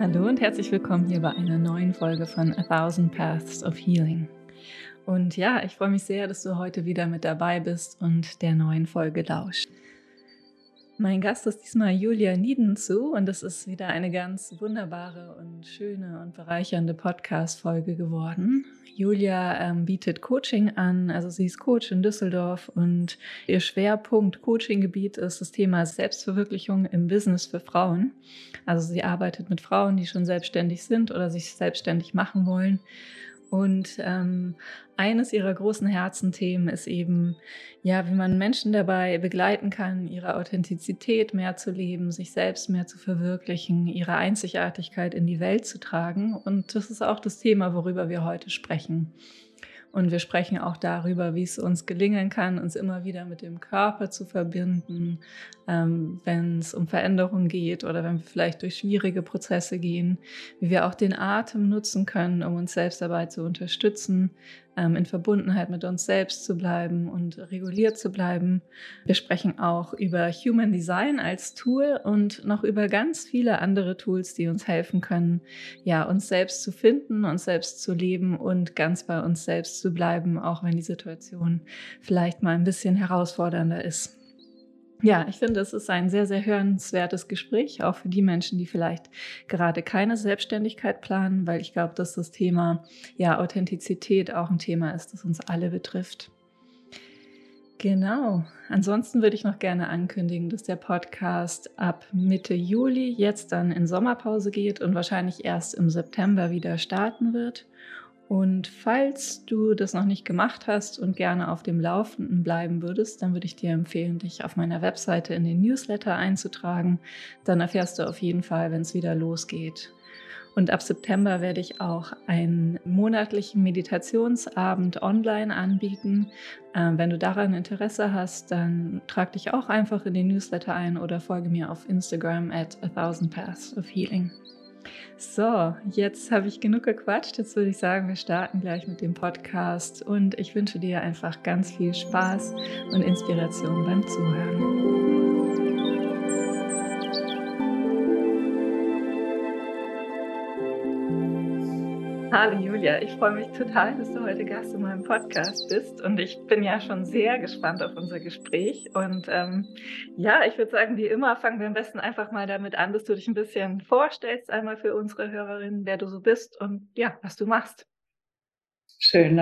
Hallo und herzlich willkommen hier bei einer neuen Folge von A Thousand Paths of Healing. Und ja, ich freue mich sehr, dass du heute wieder mit dabei bist und der neuen Folge lauscht. Mein Gast ist diesmal Julia Niedenzu und es ist wieder eine ganz wunderbare und schöne und bereichernde Podcast-Folge geworden. Julia ähm, bietet Coaching an, also sie ist Coach in Düsseldorf und ihr Schwerpunkt Coaching-Gebiet ist das Thema Selbstverwirklichung im Business für Frauen. Also sie arbeitet mit Frauen, die schon selbstständig sind oder sich selbstständig machen wollen und ähm, eines ihrer großen Herzenthemen ist eben, ja, wie man Menschen dabei begleiten kann, ihre Authentizität mehr zu leben, sich selbst mehr zu verwirklichen, ihre Einzigartigkeit in die Welt zu tragen. Und das ist auch das Thema, worüber wir heute sprechen. Und wir sprechen auch darüber, wie es uns gelingen kann, uns immer wieder mit dem Körper zu verbinden, ähm, wenn es um Veränderungen geht oder wenn wir vielleicht durch schwierige Prozesse gehen, wie wir auch den Atem nutzen können, um uns selbst dabei zu unterstützen, in Verbundenheit mit uns selbst zu bleiben und reguliert zu bleiben. Wir sprechen auch über Human Design als Tool und noch über ganz viele andere Tools, die uns helfen können, ja, uns selbst zu finden, uns selbst zu leben und ganz bei uns selbst zu bleiben, auch wenn die Situation vielleicht mal ein bisschen herausfordernder ist. Ja, ich finde, es ist ein sehr, sehr hörenswertes Gespräch, auch für die Menschen, die vielleicht gerade keine Selbstständigkeit planen, weil ich glaube, dass das Thema ja, Authentizität auch ein Thema ist, das uns alle betrifft. Genau. Ansonsten würde ich noch gerne ankündigen, dass der Podcast ab Mitte Juli jetzt dann in Sommerpause geht und wahrscheinlich erst im September wieder starten wird. Und falls du das noch nicht gemacht hast und gerne auf dem Laufenden bleiben würdest, dann würde ich dir empfehlen, dich auf meiner Webseite in den Newsletter einzutragen. Dann erfährst du auf jeden Fall, wenn es wieder losgeht. Und ab September werde ich auch einen monatlichen Meditationsabend online anbieten. Ähm, wenn du daran Interesse hast, dann trag dich auch einfach in den Newsletter ein oder folge mir auf Instagram at a thousand paths of healing. So, jetzt habe ich genug gequatscht. Jetzt würde ich sagen, wir starten gleich mit dem Podcast und ich wünsche dir einfach ganz viel Spaß und Inspiration beim Zuhören. Hallo Julia, ich freue mich total, dass du heute Gast in meinem Podcast bist und ich bin ja schon sehr gespannt auf unser Gespräch. Und ähm, ja, ich würde sagen, wie immer fangen wir am besten einfach mal damit an, dass du dich ein bisschen vorstellst, einmal für unsere Hörerinnen, wer du so bist und ja, was du machst. Schön.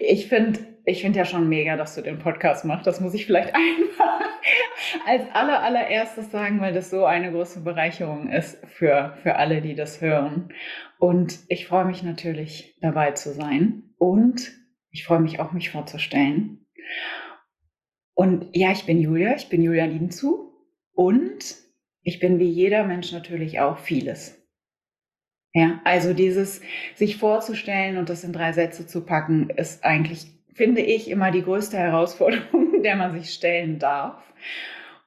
Ich finde ich finde ja schon mega, dass du den Podcast machst. Das muss ich vielleicht einfach als aller, allererstes sagen, weil das so eine große Bereicherung ist für, für alle, die das hören. Und ich freue mich natürlich dabei zu sein und ich freue mich auch, mich vorzustellen. Und ja, ich bin Julia, ich bin Julia Liedenzu und ich bin wie jeder Mensch natürlich auch vieles. Ja, also dieses sich vorzustellen und das in drei Sätze zu packen, ist eigentlich, finde ich, immer die größte Herausforderung, der man sich stellen darf.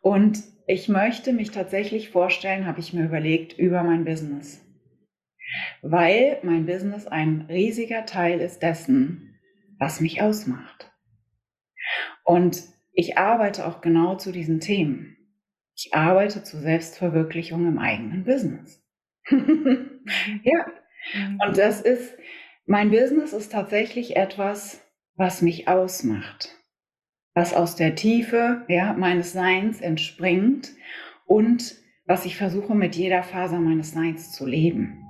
Und ich möchte mich tatsächlich vorstellen, habe ich mir überlegt, über mein Business. Weil mein Business ein riesiger Teil ist dessen, was mich ausmacht. Und ich arbeite auch genau zu diesen Themen. Ich arbeite zur Selbstverwirklichung im eigenen Business. ja. Mhm. Und das ist, mein Business ist tatsächlich etwas, was mich ausmacht, was aus der Tiefe ja, meines Seins entspringt und was ich versuche mit jeder Faser meines Seins zu leben.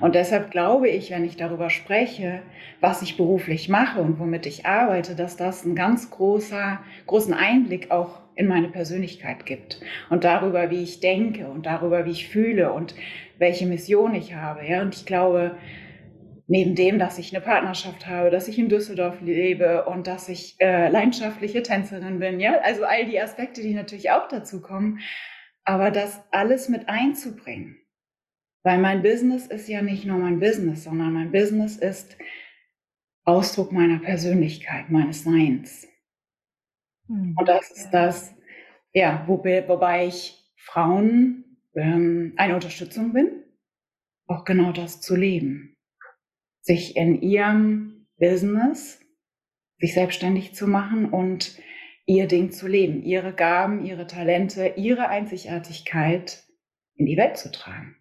Und deshalb glaube ich, wenn ich darüber spreche, was ich beruflich mache und womit ich arbeite, dass das einen ganz großer, großen Einblick auch in meine Persönlichkeit gibt und darüber, wie ich denke und darüber, wie ich fühle und welche Mission ich habe. Ja, und ich glaube, neben dem, dass ich eine Partnerschaft habe, dass ich in Düsseldorf lebe und dass ich äh, leidenschaftliche Tänzerin bin, ja, also all die Aspekte, die natürlich auch dazu kommen, aber das alles mit einzubringen. Weil mein Business ist ja nicht nur mein Business, sondern mein Business ist Ausdruck meiner Persönlichkeit, meines Seins. Mhm. Und das ist das, ja, wo, wobei ich Frauen ähm, eine Unterstützung bin, auch genau das zu leben. Sich in ihrem Business, sich selbstständig zu machen und ihr Ding zu leben, ihre Gaben, ihre Talente, ihre Einzigartigkeit in die Welt zu tragen.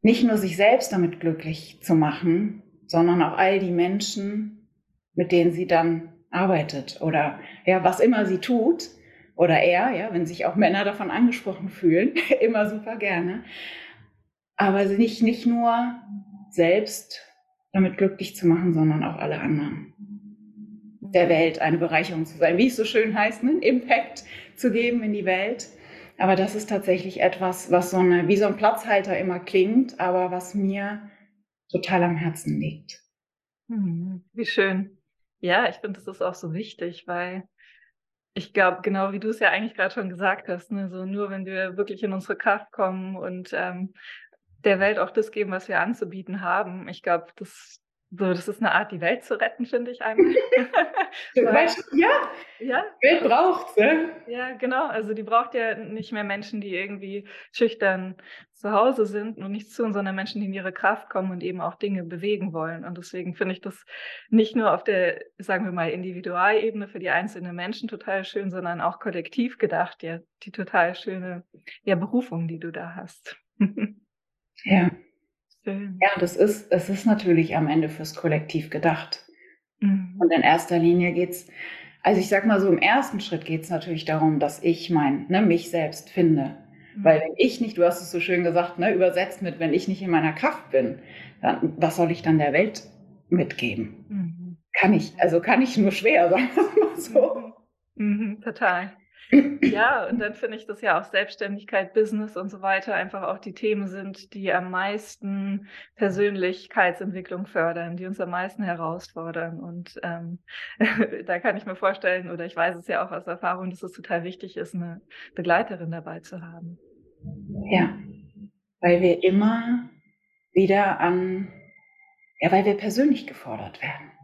nicht nur sich selbst damit glücklich zu machen, sondern auch all die Menschen, mit denen sie dann arbeitet oder ja, was immer sie tut oder er, ja, wenn sich auch Männer davon angesprochen fühlen, immer super gerne. Aber nicht, nicht nur selbst damit glücklich zu machen, sondern auch alle anderen. Der Welt eine Bereicherung zu sein, wie es so schön heißt, einen Impact zu geben in die Welt. Aber das ist tatsächlich etwas, was so eine, wie so ein Platzhalter immer klingt, aber was mir total am Herzen liegt. Hm, wie schön. Ja, ich finde, das ist auch so wichtig, weil ich glaube, genau wie du es ja eigentlich gerade schon gesagt hast, ne, so nur wenn wir wirklich in unsere Kraft kommen und ähm, der Welt auch das geben, was wir anzubieten haben, ich glaube, das so, das ist eine Art, die Welt zu retten, finde ich einmal. Weil, ja, ja, Welt braucht ne? Ja, genau. Also die braucht ja nicht mehr Menschen, die irgendwie schüchtern zu Hause sind und nichts tun, sondern Menschen, die in ihre Kraft kommen und eben auch Dinge bewegen wollen. Und deswegen finde ich das nicht nur auf der, sagen wir mal, Individualebene für die einzelnen Menschen total schön, sondern auch kollektiv gedacht, ja, die total schöne ja, Berufung, die du da hast. ja. Schön. Ja, das ist, es ist natürlich am Ende fürs Kollektiv gedacht. Mhm. Und in erster Linie geht es, also ich sag mal so, im ersten Schritt geht es natürlich darum, dass ich mein, ne, mich selbst finde. Mhm. Weil wenn ich nicht, du hast es so schön gesagt, ne, übersetzt mit, wenn ich nicht in meiner Kraft bin, dann was soll ich dann der Welt mitgeben? Mhm. Kann ich, also kann ich nur schwer, sagen wir mal so. Mhm. mhm total. Ja, und dann finde ich, dass ja auch Selbstständigkeit, Business und so weiter einfach auch die Themen sind, die am meisten Persönlichkeitsentwicklung fördern, die uns am meisten herausfordern. Und ähm, da kann ich mir vorstellen, oder ich weiß es ja auch aus Erfahrung, dass es total wichtig ist, eine Begleiterin dabei zu haben. Ja, weil wir immer wieder an, ja, weil wir persönlich gefordert werden.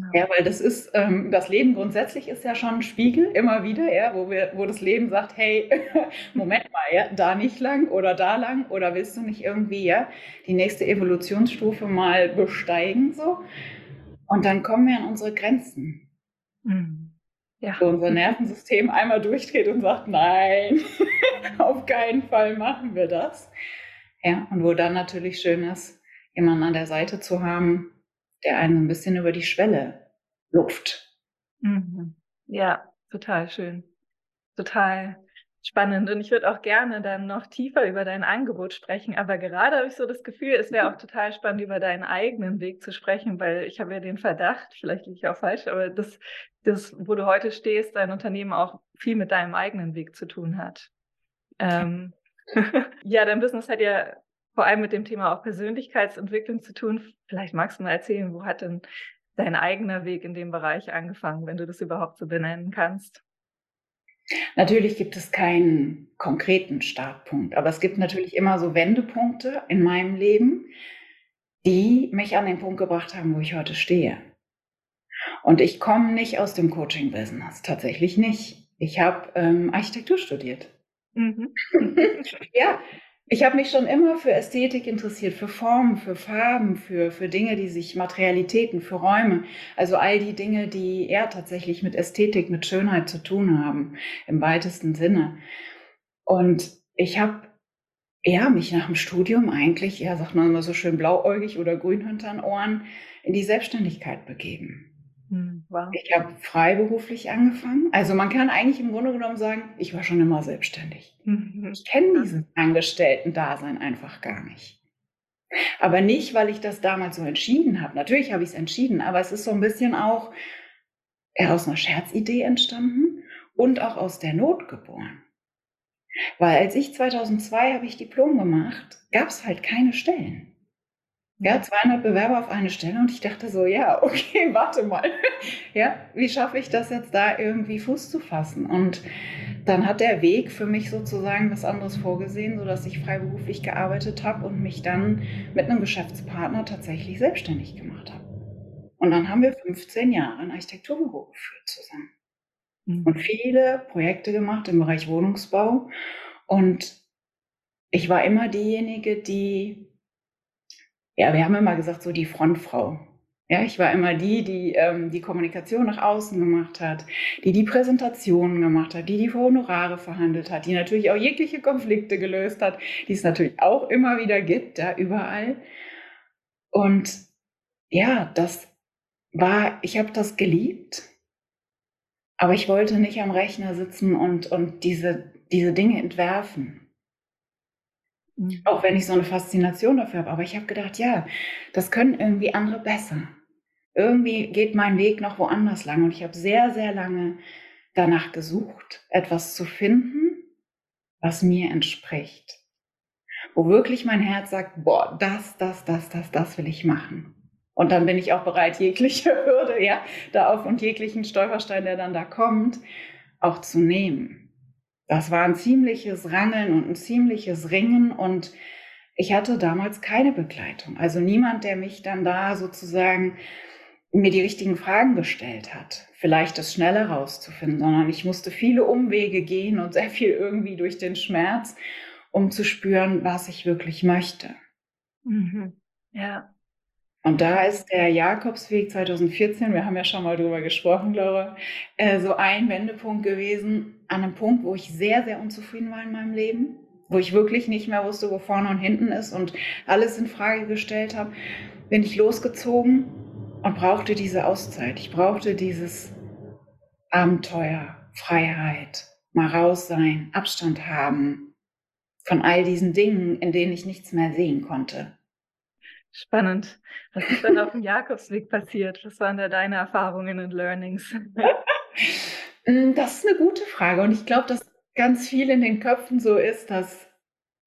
Genau. Ja, weil das ist, ähm, das Leben grundsätzlich ist ja schon ein Spiegel, immer wieder, ja, wo, wir, wo das Leben sagt, hey, Moment mal, ja, da nicht lang oder da lang oder willst du nicht irgendwie, ja, die nächste Evolutionsstufe mal besteigen, so. Und dann kommen wir an unsere Grenzen. Mhm. Ja. Wo unser Nervensystem einmal durchdreht und sagt, nein, auf keinen Fall machen wir das. Ja, und wo dann natürlich schön ist, jemanden an der Seite zu haben, der einen ein bisschen über die Schwelle lupft. Mhm. Ja, total schön. Total spannend. Und ich würde auch gerne dann noch tiefer über dein Angebot sprechen. Aber gerade habe ich so das Gefühl, es wäre auch total spannend, über deinen eigenen Weg zu sprechen, weil ich habe ja den Verdacht, vielleicht liege ich auch falsch, aber das, das, wo du heute stehst, dein Unternehmen auch viel mit deinem eigenen Weg zu tun hat. Ähm, ja, dein Business hat ja vor allem mit dem Thema auch Persönlichkeitsentwicklung zu tun. Vielleicht magst du mal erzählen, wo hat denn dein eigener Weg in dem Bereich angefangen, wenn du das überhaupt so benennen kannst? Natürlich gibt es keinen konkreten Startpunkt, aber es gibt natürlich immer so Wendepunkte in meinem Leben, die mich an den Punkt gebracht haben, wo ich heute stehe. Und ich komme nicht aus dem Coaching-Business, tatsächlich nicht. Ich habe ähm, Architektur studiert. Mhm. ja, ich habe mich schon immer für Ästhetik interessiert, für Formen, für Farben, für, für Dinge, die sich Materialitäten, für Räume, also all die Dinge, die eher tatsächlich mit Ästhetik, mit Schönheit zu tun haben, im weitesten Sinne. Und ich habe ja, mich nach dem Studium eigentlich, ja, sagt man immer so schön blauäugig oder grün hinter Ohren, in die Selbstständigkeit begeben. Hm, wow. Ich habe freiberuflich angefangen. Also man kann eigentlich im Grunde genommen sagen, ich war schon immer selbstständig. Mhm. Ich kenne dieses Angestellten-Dasein einfach gar nicht. Aber nicht, weil ich das damals so entschieden habe. Natürlich habe ich es entschieden, aber es ist so ein bisschen auch aus einer Scherzidee entstanden und auch aus der Not geboren. Weil als ich 2002 habe ich Diplom gemacht, gab es halt keine Stellen. Ja, 200 Bewerber auf eine Stelle und ich dachte so, ja, okay, warte mal. Ja, wie schaffe ich das jetzt da irgendwie Fuß zu fassen? Und dann hat der Weg für mich sozusagen was anderes vorgesehen, sodass ich freiberuflich gearbeitet habe und mich dann mit einem Geschäftspartner tatsächlich selbstständig gemacht habe. Und dann haben wir 15 Jahre ein Architekturbüro geführt zusammen. Mhm. Und viele Projekte gemacht im Bereich Wohnungsbau. Und ich war immer diejenige, die ja, wir haben immer gesagt, so die Frontfrau Ja, ich war immer die, die ähm, die Kommunikation nach außen gemacht hat, die die Präsentationen gemacht hat, die die Honorare verhandelt hat, die natürlich auch jegliche Konflikte gelöst hat, die es natürlich auch immer wieder gibt, da überall. Und ja, das war, ich habe das geliebt, aber ich wollte nicht am Rechner sitzen und, und diese, diese Dinge entwerfen. Mhm. Auch wenn ich so eine Faszination dafür habe. Aber ich habe gedacht, ja, das können irgendwie andere besser irgendwie geht mein Weg noch woanders lang. Und ich habe sehr, sehr lange danach gesucht, etwas zu finden, was mir entspricht. Wo wirklich mein Herz sagt, boah, das, das, das, das, das will ich machen. Und dann bin ich auch bereit, jegliche Hürde, ja, da auf und jeglichen Stolperstein, der dann da kommt, auch zu nehmen. Das war ein ziemliches Rangeln und ein ziemliches Ringen und ich hatte damals keine Begleitung. Also niemand, der mich dann da sozusagen mir die richtigen Fragen gestellt hat, vielleicht das schneller rauszufinden, sondern ich musste viele Umwege gehen und sehr viel irgendwie durch den Schmerz, um zu spüren, was ich wirklich möchte. Mhm. Ja. Und da ist der Jakobsweg 2014, wir haben ja schon mal drüber gesprochen, Laura, äh, so ein Wendepunkt gewesen, an einem Punkt, wo ich sehr, sehr unzufrieden war in meinem Leben, wo ich wirklich nicht mehr wusste, wo vorne und hinten ist und alles in Frage gestellt habe, bin ich losgezogen und brauchte diese Auszeit. Ich brauchte dieses Abenteuer, Freiheit, mal raus sein, Abstand haben von all diesen Dingen, in denen ich nichts mehr sehen konnte. Spannend. Was ist dann auf dem Jakobsweg passiert? Was waren da deine Erfahrungen und Learnings? Mm, das ist eine gute Frage und ich glaube, dass ganz viel in den Köpfen so ist, dass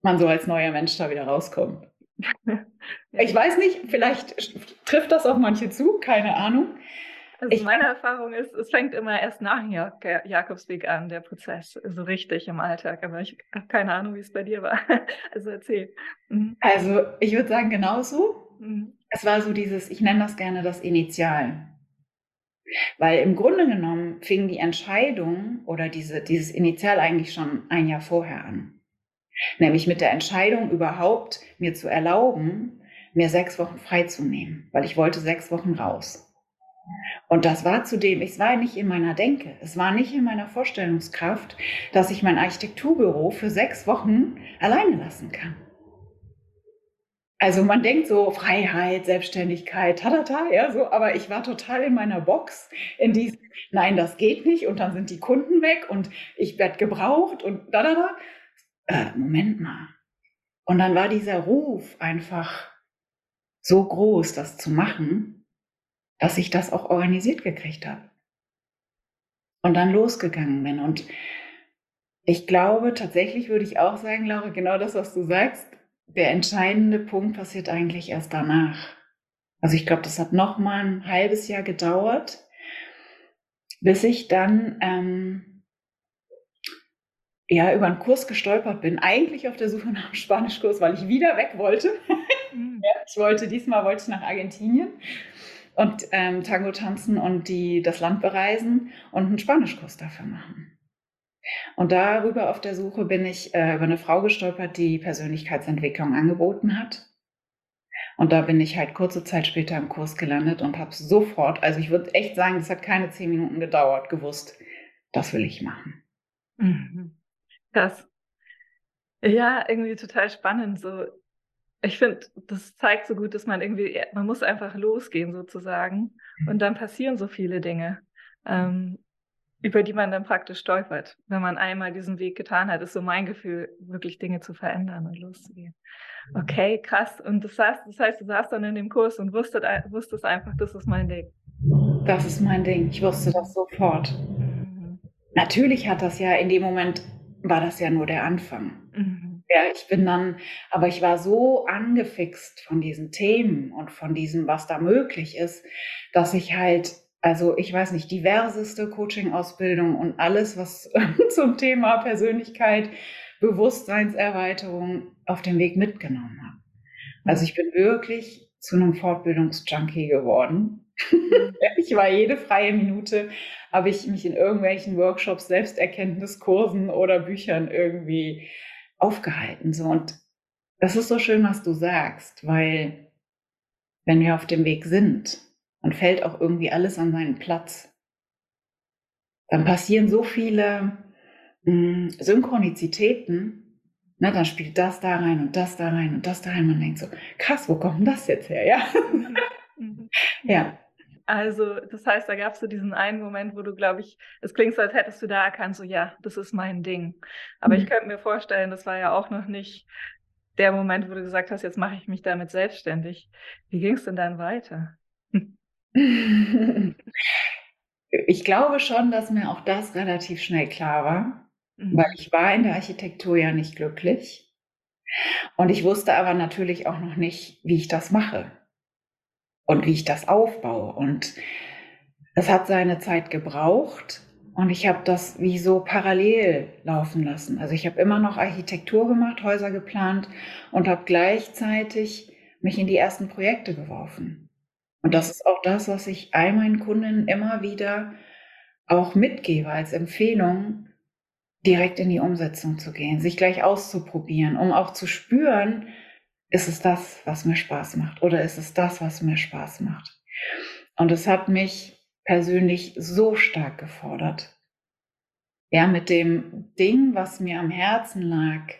man so als neuer Mensch da wieder rauskommt. Ich weiß nicht, vielleicht trifft das auf manche zu, keine Ahnung. Also ich, meine Erfahrung ist, es fängt immer erst nach Jakobsweg an, der Prozess, so richtig im Alltag. Aber ich habe keine Ahnung, wie es bei dir war. Also erzähl. Mhm. Also ich würde sagen, genauso. Mhm. Es war so dieses, ich nenne das gerne das Initial. Weil im Grunde genommen fing die Entscheidung oder diese, dieses Initial eigentlich schon ein Jahr vorher an. Nämlich mit der Entscheidung überhaupt mir zu erlauben, mir sechs Wochen freizunehmen, weil ich wollte sechs Wochen raus. Und das war zudem, es war nicht in meiner Denke, es war nicht in meiner Vorstellungskraft, dass ich mein Architekturbüro für sechs Wochen alleine lassen kann. Also man denkt so Freiheit, Selbstständigkeit, tatata, ja, so, aber ich war total in meiner Box, in diesem, nein, das geht nicht und dann sind die Kunden weg und ich werde gebraucht und da, da, da äh, Moment mal. Und dann war dieser Ruf einfach so groß, das zu machen, dass ich das auch organisiert gekriegt habe. Und dann losgegangen bin. Und ich glaube, tatsächlich würde ich auch sagen, Laura, genau das, was du sagst, der entscheidende Punkt passiert eigentlich erst danach. Also ich glaube, das hat noch mal ein halbes Jahr gedauert, bis ich dann ähm, ja, über einen Kurs gestolpert bin. Eigentlich auf der Suche nach einem Spanischkurs, weil ich wieder weg wollte. Mhm. ja, ich wollte, diesmal wollte ich nach Argentinien und ähm, Tango tanzen und die, das Land bereisen und einen Spanischkurs dafür machen. Und darüber auf der Suche bin ich äh, über eine Frau gestolpert, die Persönlichkeitsentwicklung angeboten hat. Und da bin ich halt kurze Zeit später im Kurs gelandet und habe sofort, also ich würde echt sagen, es hat keine zehn Minuten gedauert, gewusst, das will ich machen. Mhm. Krass. Ja, irgendwie total spannend. So, ich finde, das zeigt so gut, dass man irgendwie, man muss einfach losgehen sozusagen. Und dann passieren so viele Dinge, ähm, über die man dann praktisch stolpert. Wenn man einmal diesen Weg getan hat, ist so mein Gefühl, wirklich Dinge zu verändern und loszugehen. Okay, krass. Und das heißt, das heißt, du saßt dann in dem Kurs und wusstest, wusstest einfach, das ist mein Ding. Das ist mein Ding. Ich wusste das sofort. Mhm. Natürlich hat das ja in dem Moment war das ja nur der Anfang. Mhm. Ja, ich bin dann, aber ich war so angefixt von diesen Themen und von diesem, was da möglich ist, dass ich halt, also ich weiß nicht, diverseste Coaching-Ausbildung und alles, was zum Thema Persönlichkeit, Bewusstseinserweiterung auf dem Weg mitgenommen habe. Also ich bin wirklich zu einem Fortbildungsjunkie geworden. Mhm. ich war jede freie Minute habe ich mich in irgendwelchen Workshops, Selbsterkenntniskursen oder Büchern irgendwie aufgehalten. So. Und das ist so schön, was du sagst, weil wenn wir auf dem Weg sind dann fällt auch irgendwie alles an seinen Platz. Dann passieren so viele mh, hm, Synchronizitäten, ne, dann spielt das da rein und das da rein und das da rein. Man denkt so, krass, wo kommt das jetzt her? Ja. Mhm. ja. Also, das heißt, da gab es so diesen einen Moment, wo du, glaube ich, es klingt so, als hättest du da erkannt, so, ja, das ist mein Ding. Aber mhm. ich könnte mir vorstellen, das war ja auch noch nicht der Moment, wo du gesagt hast, jetzt mache ich mich damit selbstständig. Wie ging es denn dann weiter? ich glaube schon, dass mir auch das relativ schnell klar war, mhm. weil ich war in der Architektur ja nicht glücklich. Und ich wusste aber natürlich auch noch nicht, wie ich das mache und wie ich das aufbaue. Und es hat seine Zeit gebraucht und ich habe das wie so parallel laufen lassen. Also ich habe immer noch Architektur gemacht, Häuser geplant und habe gleichzeitig mich in die ersten Projekte geworfen. Und das ist auch das, was ich all meinen Kunden immer wieder auch mitgebe als Empfehlung, direkt in die Umsetzung zu gehen, sich gleich auszuprobieren, um auch zu spüren, ist es das, was mir Spaß macht oder ist es das, was mir Spaß macht. Und es hat mich persönlich so stark gefordert. Ja, mit dem Ding, was mir am Herzen lag,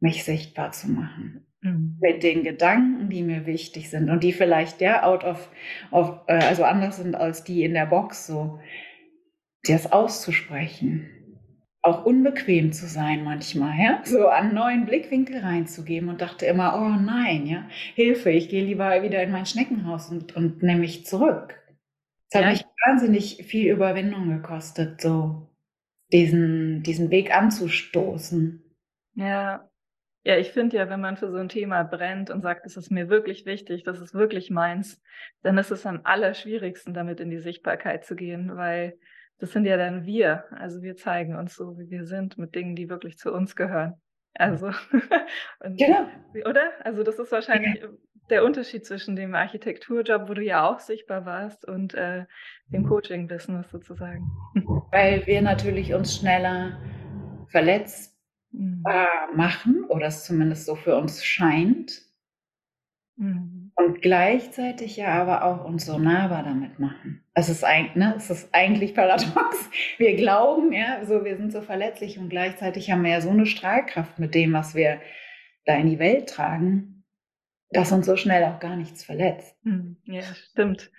mich sichtbar zu machen. Mhm. Mit den Gedanken, die mir wichtig sind und die vielleicht ja out of, of äh, also anders sind als die in der Box, so das auszusprechen. Auch unbequem zu sein manchmal, ja, so einen neuen Blickwinkel reinzugeben und dachte immer, oh nein, ja, Hilfe, ich gehe lieber wieder in mein Schneckenhaus und, und nehme mich zurück. Es hat ja. mich wahnsinnig viel Überwindung gekostet, so diesen, diesen Weg anzustoßen. Ja, ja, ich finde ja, wenn man für so ein Thema brennt und sagt, es ist mir wirklich wichtig, das ist wirklich meins, dann ist es am allerschwierigsten, damit in die Sichtbarkeit zu gehen, weil das sind ja dann wir. Also wir zeigen uns so, wie wir sind, mit Dingen, die wirklich zu uns gehören. Also, und, genau. oder? Also das ist wahrscheinlich ja. der Unterschied zwischen dem Architekturjob, wo du ja auch sichtbar warst, und äh, dem Coaching-Business sozusagen. Weil wir natürlich uns schneller verletzt mhm. äh, machen oder es zumindest so für uns scheint. Mhm. Und gleichzeitig ja aber auch uns so nahbar damit machen. Es ist, ein, ne, es ist eigentlich paradox. Wir glauben, ja, so wir sind so verletzlich und gleichzeitig haben wir ja so eine Strahlkraft mit dem, was wir da in die Welt tragen, dass uns so schnell auch gar nichts verletzt. Mhm. Ja, stimmt.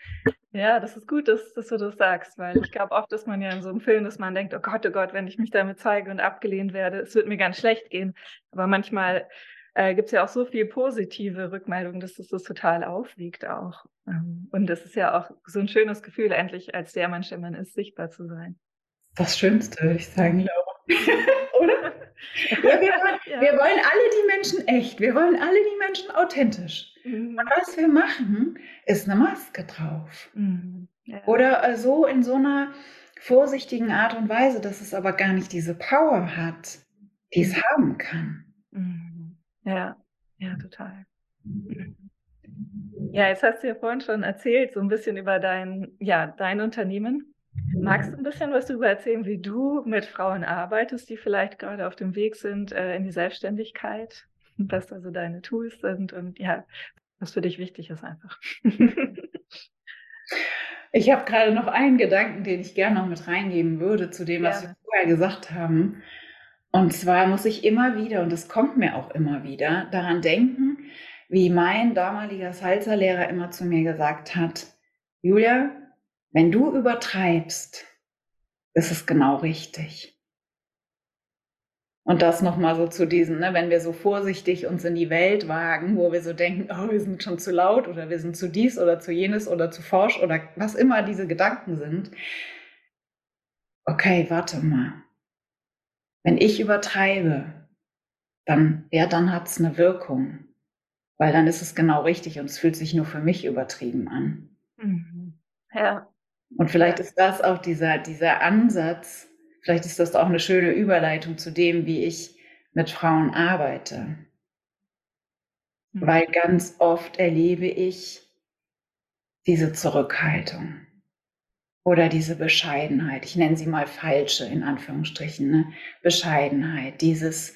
Ja, das ist gut, dass, dass du das sagst, weil ich glaube, oft ist man ja in so einem Film, dass man denkt, oh Gott, oh Gott, wenn ich mich damit zeige und abgelehnt werde, es wird mir ganz schlecht gehen. Aber manchmal äh, gibt es ja auch so viel positive Rückmeldungen, dass das, das total aufwiegt auch. Ähm, und das ist ja auch so ein schönes Gefühl, endlich als der Mensch, der man ist, sichtbar zu sein. Das Schönste, würde ich sagen, glaube Oder? Ja, wir, wollen, ja. wir, wollen, alle die Menschen echt, wir wollen alle die Menschen authentisch. Mhm. Und was wir machen, ist eine Maske drauf. Mhm. Ja. Oder äh, so in so einer vorsichtigen Art und Weise, dass es aber gar nicht diese Power hat, die es mhm. haben kann. Mhm. Ja, ja, total. Ja, jetzt hast du ja vorhin schon erzählt, so ein bisschen über dein, ja, dein Unternehmen. Magst du ein bisschen was darüber erzählen, wie du mit Frauen arbeitest, die vielleicht gerade auf dem Weg sind äh, in die Selbstständigkeit? Was also deine Tools sind und ja, was für dich wichtig ist einfach. ich habe gerade noch einen Gedanken, den ich gerne noch mit reingeben würde zu dem, was wir vorher gesagt haben. Und zwar muss ich immer wieder, und das kommt mir auch immer wieder, daran denken, wie mein damaliger Salzerlehrer immer zu mir gesagt hat, Julia, wenn du übertreibst, ist es genau richtig. Und das nochmal so zu diesen, ne, wenn wir so vorsichtig uns in die Welt wagen, wo wir so denken, oh, wir sind schon zu laut oder wir sind zu dies oder zu jenes oder zu forsch oder was immer diese Gedanken sind. Okay, warte mal. Wenn ich übertreibe, dann, ja, dann hat es eine Wirkung. Weil dann ist es genau richtig und es fühlt sich nur für mich übertrieben an. Mhm. Ja. Und vielleicht ist das auch dieser, dieser Ansatz, vielleicht ist das auch eine schöne Überleitung zu dem, wie ich mit Frauen arbeite. Mhm. Weil ganz oft erlebe ich diese Zurückhaltung oder diese Bescheidenheit. Ich nenne sie mal falsche, in Anführungsstrichen, ne? Bescheidenheit, dieses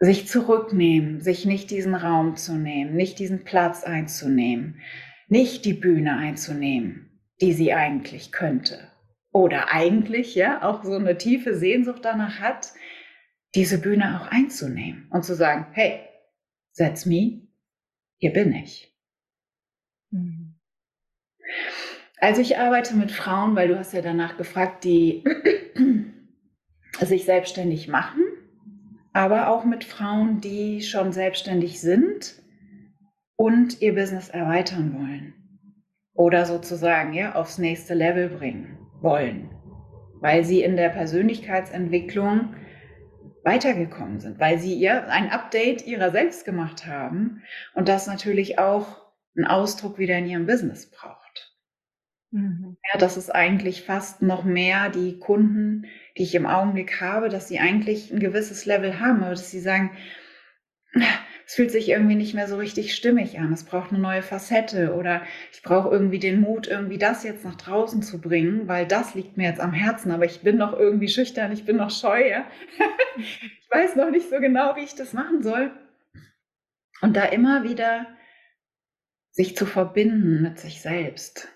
sich zurücknehmen, sich nicht diesen Raum zu nehmen, nicht diesen Platz einzunehmen, nicht die Bühne einzunehmen, die sie eigentlich könnte. Oder eigentlich, ja, auch so eine tiefe Sehnsucht danach hat, diese Bühne auch einzunehmen und zu sagen, hey, that's me, hier bin ich. Mhm. Also ich arbeite mit Frauen, weil du hast ja danach gefragt, die sich selbstständig machen, aber auch mit Frauen, die schon selbstständig sind und ihr Business erweitern wollen oder sozusagen ja aufs nächste Level bringen wollen, weil sie in der Persönlichkeitsentwicklung weitergekommen sind, weil sie ihr ein Update ihrer selbst gemacht haben und das natürlich auch einen Ausdruck wieder in ihrem Business braucht. Mhm. Ja, das ist eigentlich fast noch mehr die Kunden, die ich im Augenblick habe, dass sie eigentlich ein gewisses Level haben, aber dass sie sagen, es fühlt sich irgendwie nicht mehr so richtig stimmig an. Es braucht eine neue Facette oder ich brauche irgendwie den Mut, irgendwie das jetzt nach draußen zu bringen, weil das liegt mir jetzt am Herzen, aber ich bin noch irgendwie schüchtern, ich bin noch scheu. Ich weiß noch nicht so genau, wie ich das machen soll. Und da immer wieder sich zu verbinden mit sich selbst.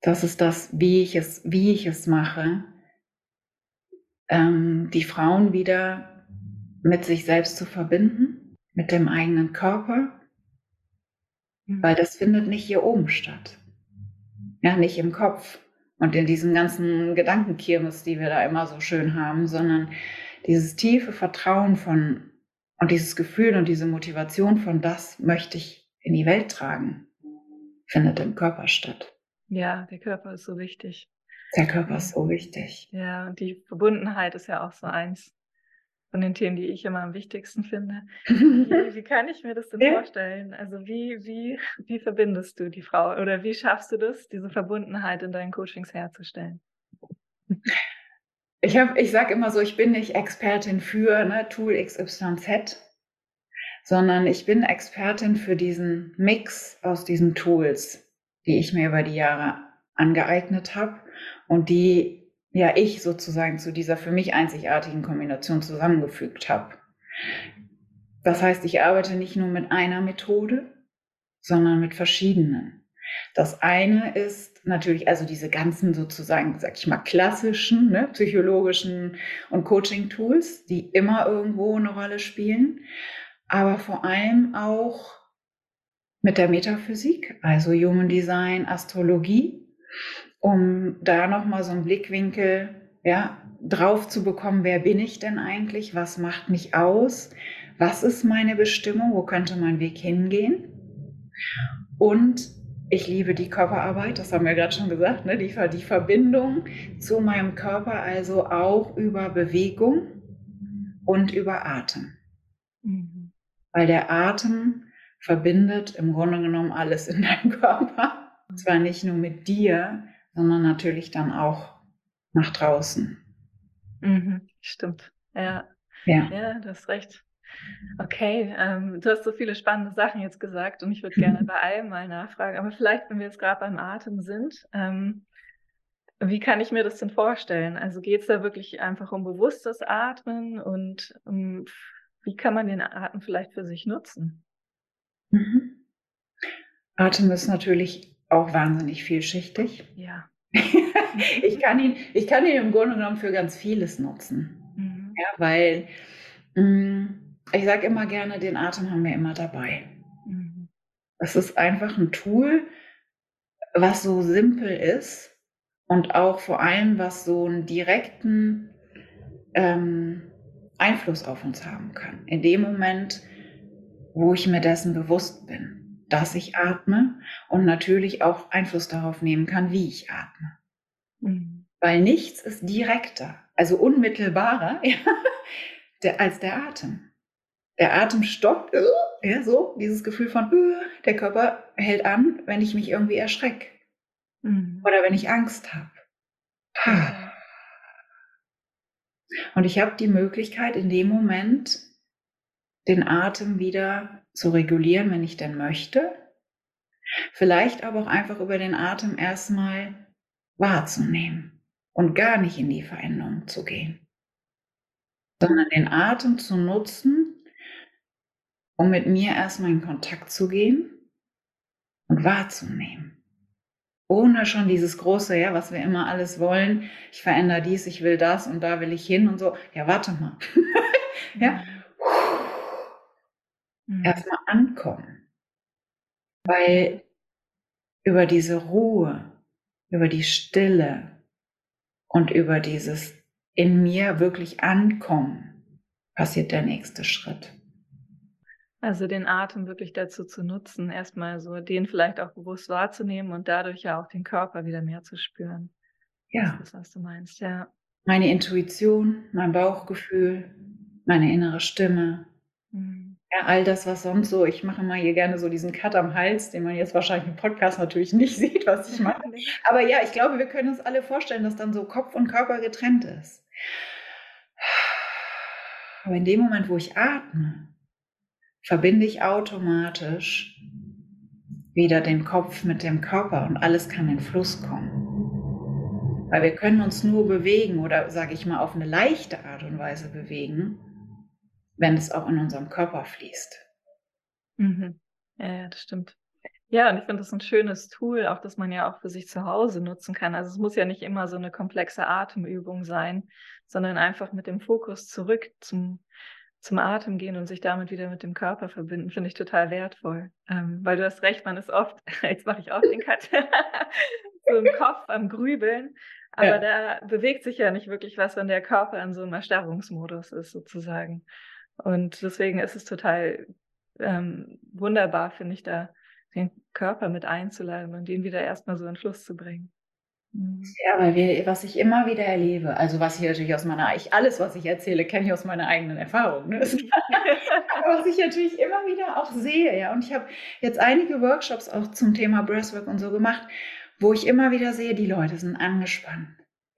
Das ist das, wie ich es, wie ich es mache. Ähm, die Frauen wieder mit sich selbst zu verbinden, mit dem eigenen Körper, mhm. weil das findet nicht hier oben statt. Ja, nicht im Kopf und in diesen ganzen Gedankenkirmes, die wir da immer so schön haben, sondern dieses tiefe Vertrauen von und dieses Gefühl und diese Motivation von das möchte ich in die Welt tragen, findet im Körper statt. Ja, der Körper ist so wichtig. Der Körper ist so wichtig. Ja, und die Verbundenheit ist ja auch so eins von den Themen, die ich immer am wichtigsten finde. Wie, wie kann ich mir das denn ja. vorstellen? Also wie, wie, wie verbindest du die Frau oder wie schaffst du das, diese Verbundenheit in deinen Coachings herzustellen? Ich, ich sage immer so, ich bin nicht Expertin für ne, Tool XYZ, sondern ich bin Expertin für diesen Mix aus diesen Tools, die ich mir über die Jahre angeeignet habe und die ja ich sozusagen zu dieser für mich einzigartigen Kombination zusammengefügt habe. Das heißt, ich arbeite nicht nur mit einer Methode, sondern mit verschiedenen. Das eine ist natürlich also diese ganzen sozusagen, sag ich mal, klassischen ne, psychologischen und Coaching-Tools, die immer irgendwo eine Rolle spielen aber vor allem auch mit der Metaphysik, also Human Design, Astrologie, um da nochmal so einen Blickwinkel ja, drauf zu bekommen, wer bin ich denn eigentlich, was macht mich aus, was ist meine Bestimmung, wo könnte mein Weg hingehen. Und ich liebe die Körperarbeit, das haben wir gerade schon gesagt, ne? die, die Verbindung zu meinem Körper, also auch über Bewegung und über Atem. Mhm weil der Atem verbindet im Grunde genommen alles in deinem Körper. Und zwar nicht nur mit dir, sondern natürlich dann auch nach draußen. Mhm, stimmt. Ja. ja. Ja, du hast recht. Okay, ähm, du hast so viele spannende Sachen jetzt gesagt und ich würde gerne bei allem mal nachfragen. Aber vielleicht, wenn wir jetzt gerade beim Atem sind, ähm, wie kann ich mir das denn vorstellen? Also geht es da wirklich einfach um bewusstes Atmen und um wie kann man den Atem vielleicht für sich nutzen? Mhm. Atem ist natürlich auch wahnsinnig vielschichtig. Ja. ich, kann ihn, ich kann ihn im Grunde genommen für ganz vieles nutzen. Mhm. Ja, weil mh, mm, ich sage immer gerne, den Atem haben wir immer dabei. Mhm. Das ist einfach ein Tool, was so simpel ist und auch vor allem, was so einen direkten ähm, Einfluss auf uns haben kann. In dem Moment, wo ich mir dessen bewusst bin, dass ich atme und natürlich auch Einfluss darauf nehmen kann, wie ich atme. Mhm. Weil nichts ist direkter, also unmittelbarer ja, der, als der Atem. Der Atem stoppt, äh, ja, so, dieses Gefühl von, äh, der Körper hält an, wenn ich mich irgendwie erschrecke. Mhm. Oder wenn ich Angst habe. Und ich habe die Möglichkeit, in dem Moment den Atem wieder zu regulieren, wenn ich denn möchte. Vielleicht aber auch einfach über den Atem erstmal wahrzunehmen und gar nicht in die Veränderung zu gehen, sondern den Atem zu nutzen, um mit mir erstmal in Kontakt zu gehen und wahrzunehmen. Ohne schon dieses große, ja, was wir immer alles wollen. Ich verändere dies, ich will das und da will ich hin und so. Ja, warte mal. ja. Mhm. Erstmal ankommen. Weil über diese Ruhe, über die Stille und über dieses in mir wirklich ankommen, passiert der nächste Schritt. Also den Atem wirklich dazu zu nutzen, erstmal so den vielleicht auch bewusst wahrzunehmen und dadurch ja auch den Körper wieder mehr zu spüren. Ja. Das ist, was du meinst, ja. Meine Intuition, mein Bauchgefühl, meine innere Stimme. Ja, all das, was sonst so, ich mache mal hier gerne so diesen Cut am Hals, den man jetzt wahrscheinlich im Podcast natürlich nicht sieht, was ich mache. Aber ja, ich glaube, wir können uns alle vorstellen, dass dann so Kopf und Körper getrennt ist. Aber in dem Moment, wo ich atme, verbinde ich automatisch wieder den Kopf mit dem Körper und alles kann in Fluss kommen. Weil wir können uns nur bewegen oder, sage ich mal, auf eine leichte Art und Weise bewegen, wenn es auch in unserem Körper fließt. Mhm. Ja, das stimmt. Ja, und ich finde das ein schönes Tool, auch das man ja auch für sich zu Hause nutzen kann. Also es muss ja nicht immer so eine komplexe Atemübung sein, sondern einfach mit dem Fokus zurück zum zum Atem gehen und sich damit wieder mit dem Körper verbinden, finde ich total wertvoll. Ähm, weil du hast recht, man ist oft, jetzt mache ich auch den Cut, so im Kopf am Grübeln, aber ja. da bewegt sich ja nicht wirklich was, wenn der Körper in so einem Erstarrungsmodus ist, sozusagen. Und deswegen ist es total ähm, wunderbar, finde ich, da den Körper mit einzuladen und ihn wieder erstmal so in Fluss zu bringen. Mhm. Ja, weil wir, was ich immer wieder erlebe, also was ich natürlich aus meiner, ich, alles, was ich erzähle, kenne ich aus meiner eigenen Erfahrung. Ne? Aber was ich natürlich immer wieder auch sehe, ja, und ich habe jetzt einige Workshops auch zum Thema Breathwork und so gemacht, wo ich immer wieder sehe, die Leute sind angespannt.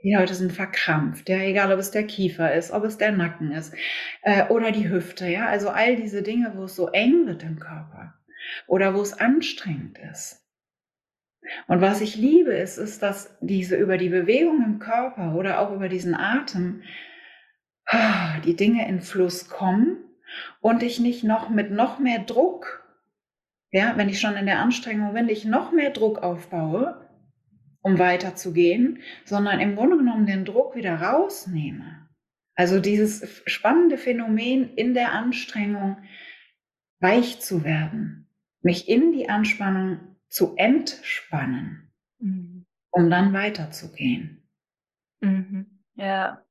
Die Leute sind verkrampft, ja, egal ob es der Kiefer ist, ob es der Nacken ist äh, oder die Hüfte, ja, also all diese Dinge, wo es so eng wird im Körper oder wo es anstrengend ist. Und was ich liebe, ist, ist, dass diese über die Bewegung im Körper oder auch über diesen Atem ah, die Dinge in Fluss kommen und ich nicht noch mit noch mehr Druck, ja, wenn ich schon in der Anstrengung bin, ich noch mehr Druck aufbaue, um weiterzugehen, sondern im Grunde genommen den Druck wieder rausnehme. Also dieses spannende Phänomen in der Anstrengung weich zu werden, mich in die Anspannung zu entspannen, mhm. um dann weiterzugehen. Mhm. Ja.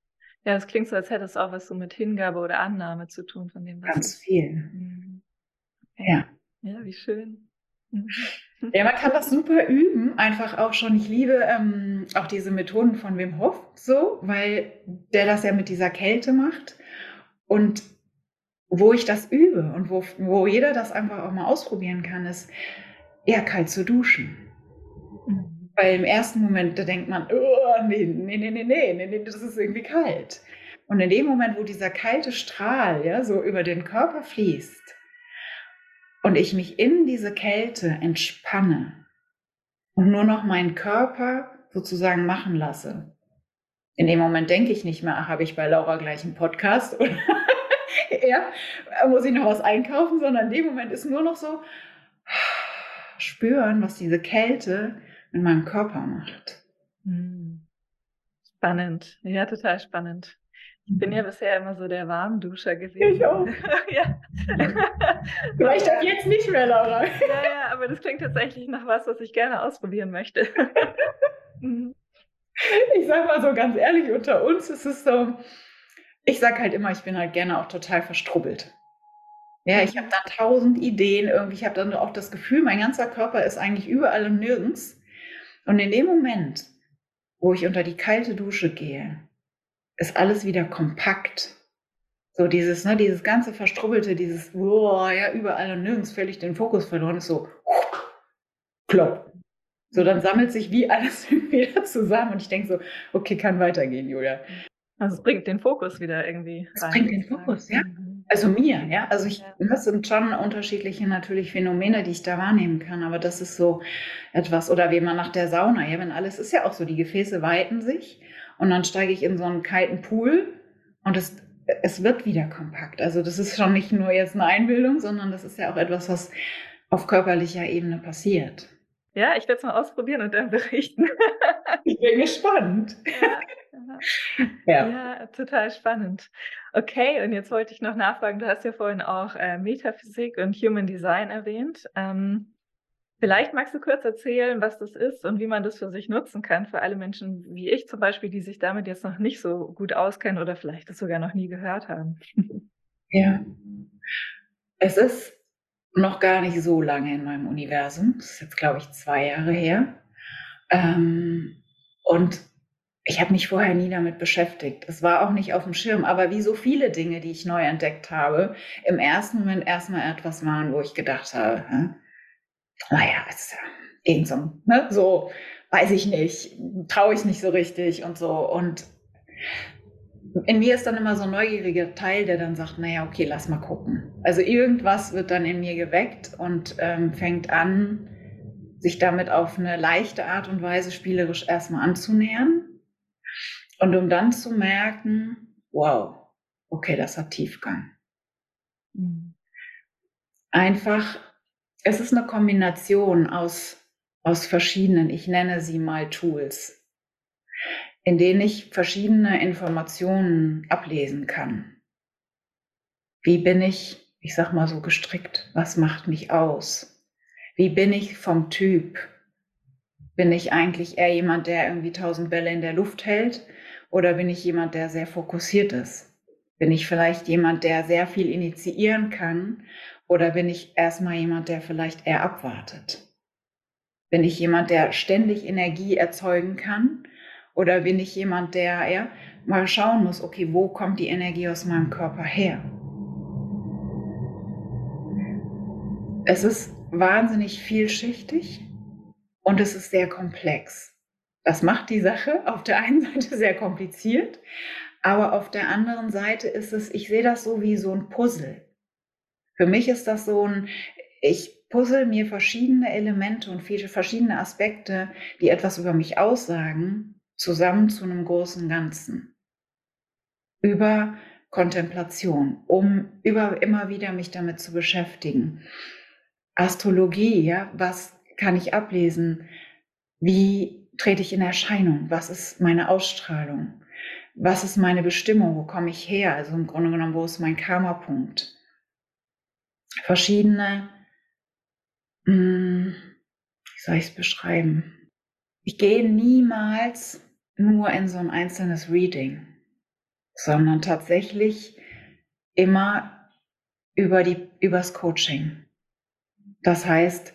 Ja, das klingt so, als hätte es auch was so mit Hingabe oder Annahme zu tun von dem, was Ganz viel. Mhm. Ja. Ja, wie schön. Ja, man kann das super üben, einfach auch schon. Ich liebe ähm, auch diese Methoden von Wim Hof so, weil der das ja mit dieser Kälte macht. Und wo ich das übe und wo, wo jeder das einfach auch mal ausprobieren kann, ist, eher kalt zu duschen. Mhm. Weil im ersten Moment, da denkt man, oh, nee, nee, nee, nee, nee, nee, das ist irgendwie kalt. Und in dem Moment, wo dieser kalte Strahl ja, so über den Körper fließt und ich mich in diese Kälte entspanne und nur noch meinen Körper sozusagen machen lasse, in dem Moment denke ich nicht mehr, ach, habe ich bei Laura gleich einen Podcast oder ja, muss ich noch was einkaufen, sondern in dem Moment ist nur noch so, spüren, was diese Kälte in meinem Körper macht. Hm. Spannend, ja, total spannend. Ich bin ja mhm. bisher immer so der Warmduscher gewesen. Ich auch. ja. Vielleicht auch jetzt nicht mehr, Laura. ja, ja, aber das klingt tatsächlich nach was, was ich gerne ausprobieren möchte. Mhm. ich sag mal so ganz ehrlich, unter uns ist es so, ich sag halt immer, ich bin halt gerne auch total verstrubbelt. Ja, ich habe dann tausend Ideen irgendwie. Ich habe dann auch das Gefühl, mein ganzer Körper ist eigentlich überall und nirgends. Und in dem Moment, wo ich unter die kalte Dusche gehe, ist alles wieder kompakt. So dieses, ne, dieses ganze Verstrubbelte, dieses, boah, ja, überall und nirgends völlig den Fokus verloren, ist so, plopp. So, dann sammelt sich wie alles wieder zusammen und ich denke so, okay, kann weitergehen, Julia. Also es bringt den Fokus wieder irgendwie rein. Es bringt den Fokus, ja. Also mir, ja. Also ich, das sind schon unterschiedliche natürlich Phänomene, die ich da wahrnehmen kann. Aber das ist so etwas, oder wie man nach der Sauna, ja, wenn alles ist ja auch so, die Gefäße weiten sich und dann steige ich in so einen kalten Pool und es, es wird wieder kompakt. Also das ist schon nicht nur jetzt eine Einbildung, sondern das ist ja auch etwas, was auf körperlicher Ebene passiert. Ja, ich werde es mal ausprobieren und dann berichten. ich bin gespannt. Ja, ja. ja, total spannend. Okay, und jetzt wollte ich noch nachfragen, du hast ja vorhin auch äh, Metaphysik und Human Design erwähnt. Ähm, vielleicht magst du kurz erzählen, was das ist und wie man das für sich nutzen kann, für alle Menschen wie ich zum Beispiel, die sich damit jetzt noch nicht so gut auskennen oder vielleicht das sogar noch nie gehört haben. Ja, es ist noch gar nicht so lange in meinem Universum. Das ist jetzt, glaube ich, zwei Jahre her. Ähm, und ich habe mich vorher nie damit beschäftigt. Es war auch nicht auf dem Schirm, aber wie so viele Dinge, die ich neu entdeckt habe, im ersten Moment erstmal etwas waren, wo ich gedacht habe, hä? Naja, ist ja irgend so, ne? so, weiß ich nicht, traue ich nicht so richtig und so. Und in mir ist dann immer so ein neugieriger Teil, der dann sagt, naja, okay, lass mal gucken. Also irgendwas wird dann in mir geweckt und ähm, fängt an, sich damit auf eine leichte Art und Weise spielerisch erstmal anzunähern. Und um dann zu merken, wow, okay, das hat Tiefgang. Mhm. Einfach, es ist eine Kombination aus, aus verschiedenen, ich nenne sie mal Tools in denen ich verschiedene Informationen ablesen kann. Wie bin ich, ich sag mal so gestrickt, was macht mich aus? Wie bin ich vom Typ? Bin ich eigentlich eher jemand, der irgendwie tausend Bälle in der Luft hält? Oder bin ich jemand, der sehr fokussiert ist? Bin ich vielleicht jemand, der sehr viel initiieren kann? Oder bin ich erstmal jemand, der vielleicht eher abwartet? Bin ich jemand, der ständig Energie erzeugen kann? Oder bin ich jemand, der ja, mal schauen muss, okay, wo kommt die Energie aus meinem Körper her? Es ist wahnsinnig vielschichtig und es ist sehr komplex. Das macht die Sache auf der einen Seite sehr kompliziert, aber auf der anderen Seite ist es, ich sehe das so wie so ein Puzzle. Für mich ist das so ein, ich puzzle mir verschiedene Elemente und viele verschiedene Aspekte, die etwas über mich aussagen zusammen zu einem großen Ganzen. Über Kontemplation, um über immer wieder mich damit zu beschäftigen. Astrologie, ja, was kann ich ablesen? Wie trete ich in Erscheinung? Was ist meine Ausstrahlung? Was ist meine Bestimmung? Wo komme ich her? Also im Grunde genommen, wo ist mein Karma-Punkt? Verschiedene, mh, hm, wie soll ich es beschreiben? Ich gehe niemals nur in so ein einzelnes Reading, sondern tatsächlich immer über die, übers Coaching. Das heißt,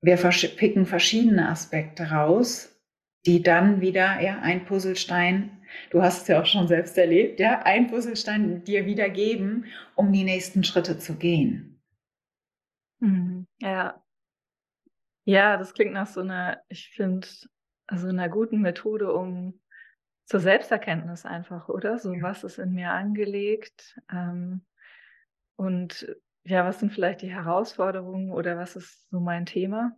wir picken verschiedene Aspekte raus, die dann wieder, ja, ein Puzzlestein, du hast es ja auch schon selbst erlebt, ja, ein Puzzlestein dir wieder geben, um die nächsten Schritte zu gehen. Mhm. Ja. Ja, das klingt nach so einer, ich finde, also einer guten Methode, um zur Selbsterkenntnis einfach, oder? So, was ist in mir angelegt? Ähm, und ja, was sind vielleicht die Herausforderungen oder was ist so mein Thema?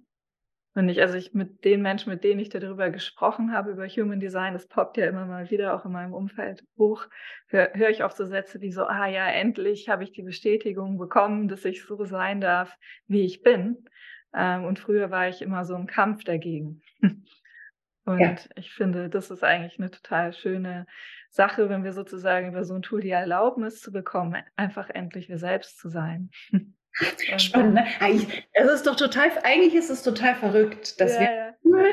Und ich, also ich mit den Menschen, mit denen ich darüber gesprochen habe, über Human Design, das poppt ja immer mal wieder auch in meinem Umfeld hoch, höre hör ich oft so Sätze wie so, ah ja, endlich habe ich die Bestätigung bekommen, dass ich so sein darf, wie ich bin. Ähm, und früher war ich immer so im Kampf dagegen. Und ja. ich finde, das ist eigentlich eine total schöne Sache, wenn wir sozusagen über so ein Tool die Erlaubnis zu bekommen, einfach endlich wir selbst zu sein. Spannend, ne? Eigentlich, es ist doch total, eigentlich ist es total verrückt, dass ja, wir ja.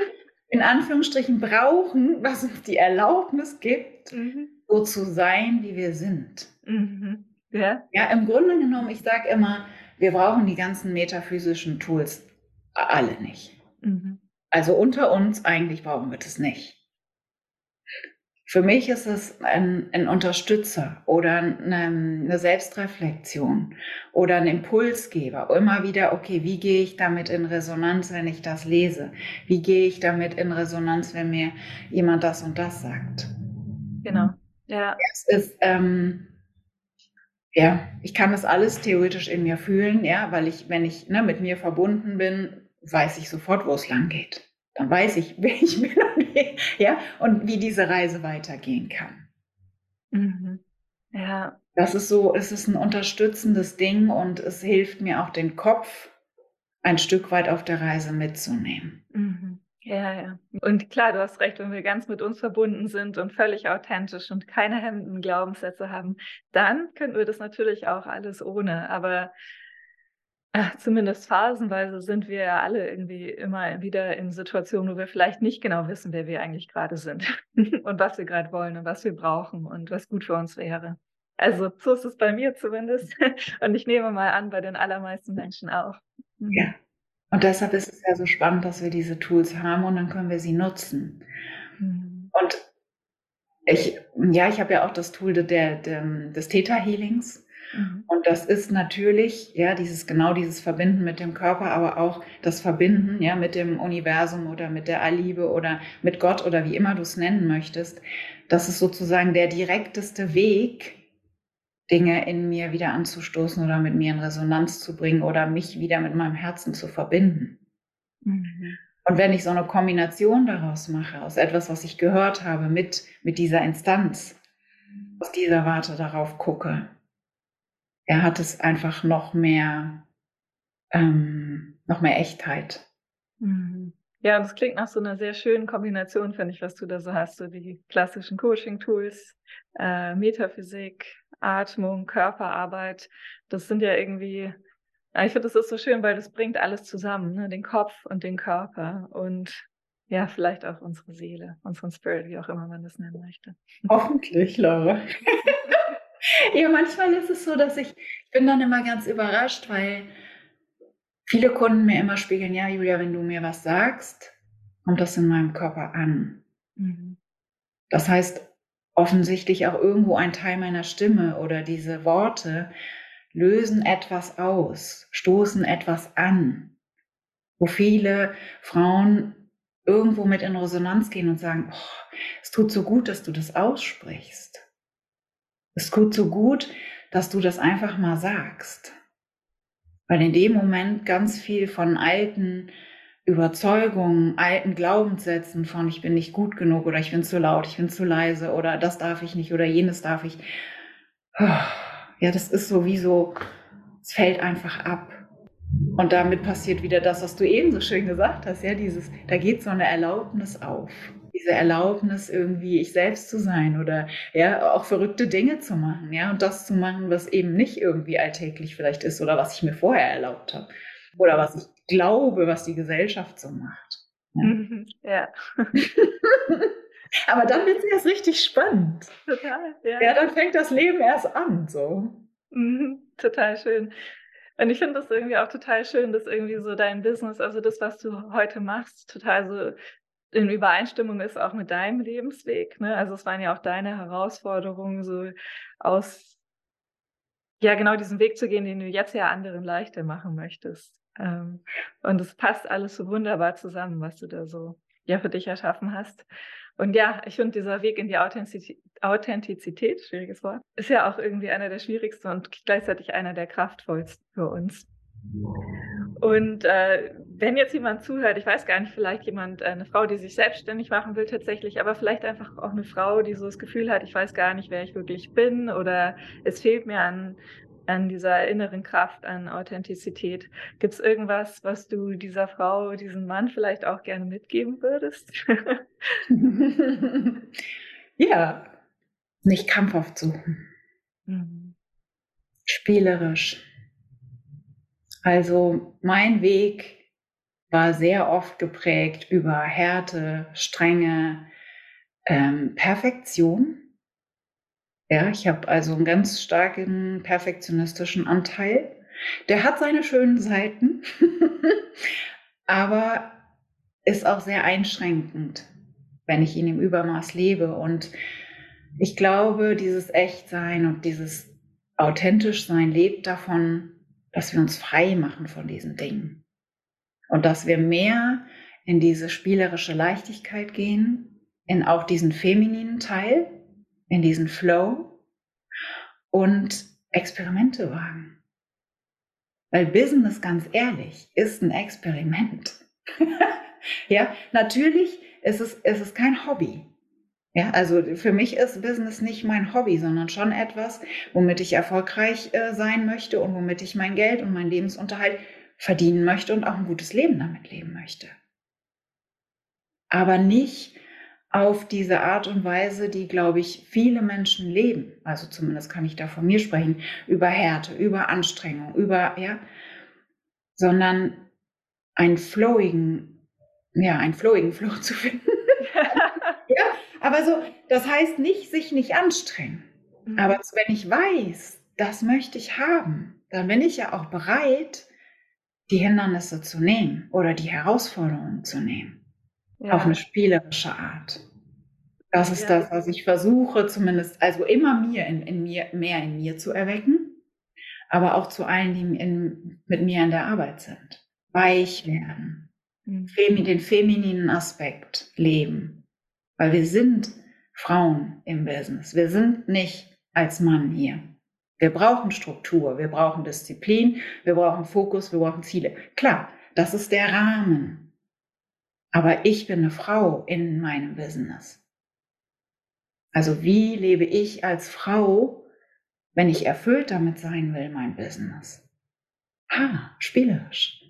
in Anführungsstrichen brauchen, was uns die Erlaubnis gibt, mhm. so zu sein, wie wir sind. Mhm. Ja. ja, im Grunde genommen, ich sage immer, wir brauchen die ganzen metaphysischen Tools alle nicht. Mhm. Also unter uns eigentlich brauchen wir das nicht. Für mich ist es ein, ein Unterstützer oder eine, eine, Selbstreflexion oder ein Impulsgeber. Immer wieder, okay, wie gehe ich damit in Resonanz, wenn ich das lese? Wie gehe ich damit in Resonanz, wenn mir jemand das und das sagt? Genau, ja. Es ist, ähm, ja, ich kann das alles theoretisch in mir fühlen, ja, weil ich, wenn ich ne, mit mir verbunden bin, weiß ich sofort, wo es lang geht. Dann weiß ich, wer ich bin und wie, ja, und wie diese Reise weitergehen kann. Mhm. Ja. Das ist so, es ist ein unterstützendes Ding und es hilft mir auch den Kopf ein Stück weit auf der Reise mitzunehmen. Mhm. Ja, ja. Und klar, du hast recht, wenn wir ganz mit uns verbunden sind und völlig authentisch und keine hemmenden Glaubenssätze haben, dann könnten wir das natürlich auch alles ohne. Aber zumindest phasenweise sind wir ja alle irgendwie immer wieder in Situationen, wo wir vielleicht nicht genau wissen, wer wir eigentlich gerade sind und was wir gerade wollen und was wir brauchen und was gut für uns wäre. Also so ist es bei mir zumindest. Und ich nehme mal an, bei den allermeisten Menschen auch. Mhm. Ja. Und deshalb ist es ja so spannend, dass wir diese Tools haben und dann können wir sie nutzen. Mhm. Und ich, ja, ich habe ja auch das Tool der, der des Theta Healings. Mhm. Und das ist natürlich, ja, dieses, genau dieses Verbinden mit dem Körper, aber auch das Verbinden, ja, mit dem Universum oder mit der Allliebe oder mit Gott oder wie immer du es nennen möchtest. Das ist sozusagen der direkteste Weg, Dinge in mir wieder anzustoßen oder mit mir in Resonanz zu bringen oder mich wieder mit meinem Herzen zu verbinden. Mhm. Und wenn ich so eine Kombination daraus mache, aus etwas, was ich gehört habe, mit, mit dieser Instanz, aus dieser Warte darauf gucke, er hat es einfach noch mehr, ähm, noch mehr Echtheit. Mhm. Ja, das klingt nach so einer sehr schönen Kombination, finde ich, was du da so hast. So die klassischen Coaching-Tools, äh, Metaphysik, Atmung, Körperarbeit, das sind ja irgendwie, ich finde, das ist so schön, weil das bringt alles zusammen, ne? den Kopf und den Körper und ja, vielleicht auch unsere Seele, unseren Spirit, wie auch immer man das nennen möchte. Hoffentlich, Laura. ja, manchmal ist es so, dass ich, ich bin dann immer ganz überrascht, weil viele Kunden mir immer spiegeln, ja, Julia, wenn du mir was sagst, kommt das in meinem Körper an. Mhm. Das heißt, offensichtlich auch irgendwo ein Teil meiner Stimme oder diese Worte lösen etwas aus, stoßen etwas an, wo viele Frauen irgendwo mit in Resonanz gehen und sagen, oh, es tut so gut, dass du das aussprichst. Es tut so gut, dass du das einfach mal sagst. Weil in dem Moment ganz viel von alten Überzeugungen, alten Glaubenssätzen von ich bin nicht gut genug oder ich bin zu laut, ich bin zu leise oder das darf ich nicht oder jenes darf ich. Ja, das ist so wie so, es fällt einfach ab. Und damit passiert wieder das, was du eben so schön gesagt hast, ja, dieses, da geht so eine Erlaubnis auf. Diese Erlaubnis, irgendwie ich selbst zu sein oder ja, auch verrückte Dinge zu machen, ja, und das zu machen, was eben nicht irgendwie alltäglich vielleicht ist oder was ich mir vorher erlaubt habe oder was ich glaube, was die Gesellschaft so macht. Ja. Mhm, ja. Aber dann wird es erst richtig spannend. Total, ja. Ja, dann fängt das Leben erst an, so. Mhm, total schön. Und ich finde das irgendwie auch total schön, dass irgendwie so dein Business, also das, was du heute machst, total so in Übereinstimmung ist auch mit deinem Lebensweg. Ne? Also es waren ja auch deine Herausforderungen, so aus ja genau diesen Weg zu gehen, den du jetzt ja anderen leichter machen möchtest. Ähm, und es passt alles so wunderbar zusammen, was du da so ja für dich erschaffen hast. Und ja, ich finde, dieser Weg in die Authentizität, Authentizität, schwieriges Wort, ist ja auch irgendwie einer der schwierigsten und gleichzeitig einer der kraftvollsten für uns. Und äh, wenn jetzt jemand zuhört, ich weiß gar nicht, vielleicht jemand, äh, eine Frau, die sich selbstständig machen will tatsächlich, aber vielleicht einfach auch eine Frau, die so das Gefühl hat, ich weiß gar nicht, wer ich wirklich bin oder es fehlt mir an an dieser inneren Kraft, an Authentizität. Gibt es irgendwas, was du dieser Frau, diesem Mann vielleicht auch gerne mitgeben würdest? ja, nicht krampfhaft suchen. Mhm. Spielerisch. Also mein Weg war sehr oft geprägt über Härte, Strenge, ähm, Perfektion ja, ich habe also einen ganz starken perfektionistischen Anteil. Der hat seine schönen Seiten, aber ist auch sehr einschränkend, wenn ich ihn im Übermaß lebe. Und ich glaube, dieses Echtsein und dieses authentisch sein lebt davon, dass wir uns frei machen von diesen Dingen. Und dass wir mehr in diese spielerische Leichtigkeit gehen, in auch diesen femininen Teil, in diesen Flow und Experimente wagen. Weil Business, ganz ehrlich, ist ein Experiment. ja, natürlich ist es, ist es kein Hobby. Ja, also für mich ist Business nicht mein Hobby, sondern schon etwas, womit ich erfolgreich äh, sein möchte und womit ich mein Geld und meinen Lebensunterhalt verdienen möchte und auch ein gutes Leben damit leben möchte. Aber nicht auf diese Art und Weise, die, glaube ich, viele Menschen leben. Also zumindest kann ich da von mir sprechen, über Härte, über Anstrengung, über, ja, sondern einen flowigen, ja, einen flowigen Flow zu finden. ja, aber so, das heißt nicht, sich nicht anstrengen. Mhm. Aber wenn ich weiß, das möchte ich haben, dann bin ich ja auch bereit, die Hindernisse zu nehmen oder die Herausforderungen zu nehmen ja. auf eine spielerische Art. Das ist ja. das, was ich versuche, zumindest, also immer mir in, in, mir, mehr in mir zu erwecken, aber auch zu allen, die in, mit mir in der Arbeit sind. Weich werden, mhm. den femininen Aspekt leben, weil wir sind Frauen im Business. Wir sind nicht als Mann hier. Wir brauchen Struktur, wir brauchen Disziplin, wir brauchen Fokus, wir brauchen Ziele. Klar, das ist der Rahmen. Aber ich bin eine Frau in meinem Business. Also wie lebe ich als Frau, wenn ich erfüllt damit sein will, mein Business? Ah, spielerisch.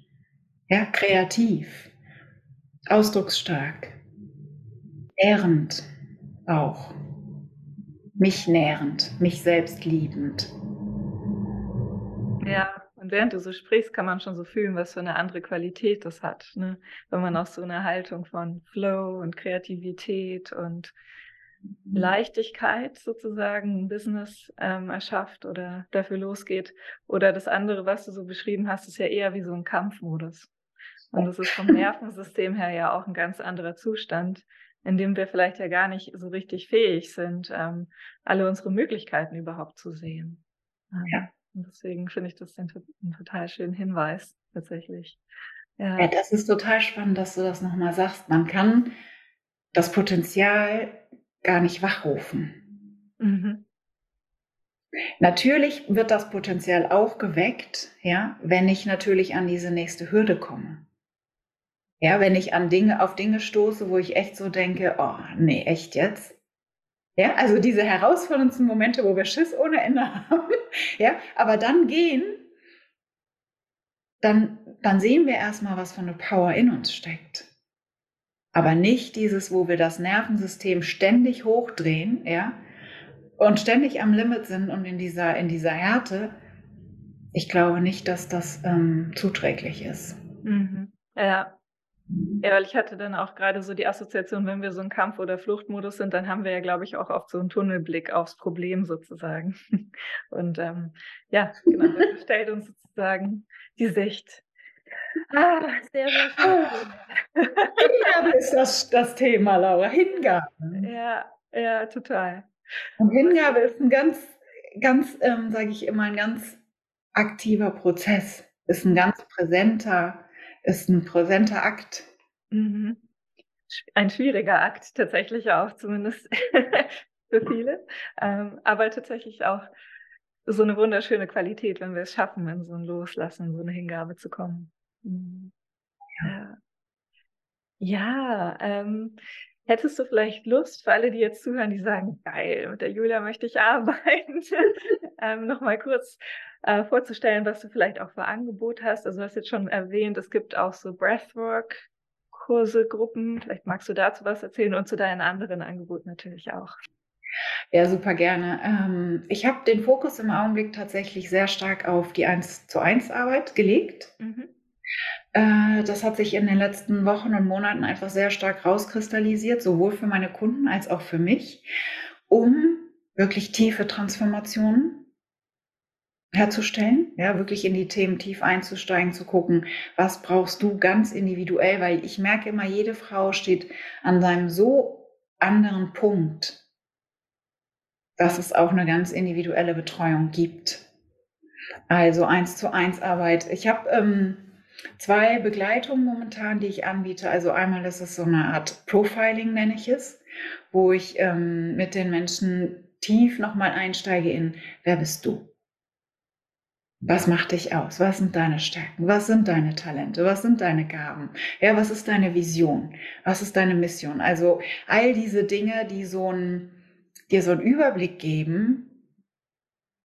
Ja, kreativ, ausdrucksstark, ehrend auch, mich nährend, mich selbst liebend. Ja, und während du so sprichst, kann man schon so fühlen, was für eine andere Qualität das hat. Ne? Wenn man auch so eine Haltung von Flow und Kreativität und mhm. Leichtigkeit sozusagen ein Business ähm, erschafft oder dafür losgeht. Oder das andere, was du so beschrieben hast, ist ja eher wie so ein Kampfmodus. Und das ist vom Nervensystem her ja auch ein ganz anderer Zustand, in dem wir vielleicht ja gar nicht so richtig fähig sind, ähm, alle unsere Möglichkeiten überhaupt zu sehen. Ja. Und deswegen finde ich das einen, einen total schönen Hinweis tatsächlich. Ja. ja, das ist total spannend, dass du das nochmal sagst. Man kann das Potenzial gar nicht wachrufen. Mhm. Natürlich wird das Potenzial auch geweckt, ja, wenn ich natürlich an diese nächste Hürde komme. Ja, wenn ich an Dinge, auf Dinge stoße, wo ich echt so denke, oh, nee, echt jetzt? Ja, also diese herausforderndsten Momente, wo wir Schiss ohne Ende haben. Ja, aber dann gehen, dann, dann sehen wir erstmal, was für eine Power in uns steckt. Aber nicht dieses, wo wir das Nervensystem ständig hochdrehen, ja, und ständig am Limit sind und in dieser, in dieser Härte. Ich glaube nicht, dass das ähm, zuträglich ist. Mhm. Ja, ja, weil ich hatte dann auch gerade so die Assoziation, wenn wir so ein Kampf- oder Fluchtmodus sind, dann haben wir ja, glaube ich, auch oft so einen Tunnelblick aufs Problem sozusagen. Und ähm, ja, genau, das stellt uns sozusagen die Sicht. Ah, sehr, sehr schön. Hingabe ist das, das Thema, Laura. Hingabe. Ja, ja, total. Und Hingabe ist ein ganz, ganz, ähm, sage ich immer, ein ganz aktiver Prozess. Ist ein ganz präsenter ist ein präsenter Akt. Mhm. Ein schwieriger Akt tatsächlich auch, zumindest für viele. Ähm, aber tatsächlich auch so eine wunderschöne Qualität, wenn wir es schaffen, in so ein Loslassen, so eine Hingabe zu kommen. Mhm. Ja, ja ähm, hättest du vielleicht Lust, für alle, die jetzt zuhören, die sagen, geil, mit der Julia möchte ich arbeiten, ähm, nochmal kurz äh, vorzustellen, was du vielleicht auch für Angebot hast. Also du hast jetzt schon erwähnt, es gibt auch so Breathwork-Kurse, Gruppen. Vielleicht magst du dazu was erzählen und zu deinen anderen Angeboten natürlich auch. Ja, super gerne. Ähm, ich habe den Fokus im Augenblick tatsächlich sehr stark auf die 1 zu 1 Arbeit gelegt. Mhm. Äh, das hat sich in den letzten Wochen und Monaten einfach sehr stark rauskristallisiert, sowohl für meine Kunden als auch für mich, um wirklich tiefe Transformationen herzustellen, ja, wirklich in die Themen tief einzusteigen, zu gucken, was brauchst du ganz individuell, weil ich merke immer, jede Frau steht an seinem so anderen Punkt, dass es auch eine ganz individuelle Betreuung gibt. Also eins zu eins Arbeit. Ich habe ähm, zwei Begleitungen momentan, die ich anbiete. Also einmal das ist so eine Art Profiling, nenne ich es, wo ich ähm, mit den Menschen tief nochmal einsteige in, wer bist du? Was macht dich aus? Was sind deine Stärken? Was sind deine Talente? Was sind deine Gaben? Ja, was ist deine Vision? Was ist deine Mission? Also all diese Dinge, die so ein, dir so einen Überblick geben,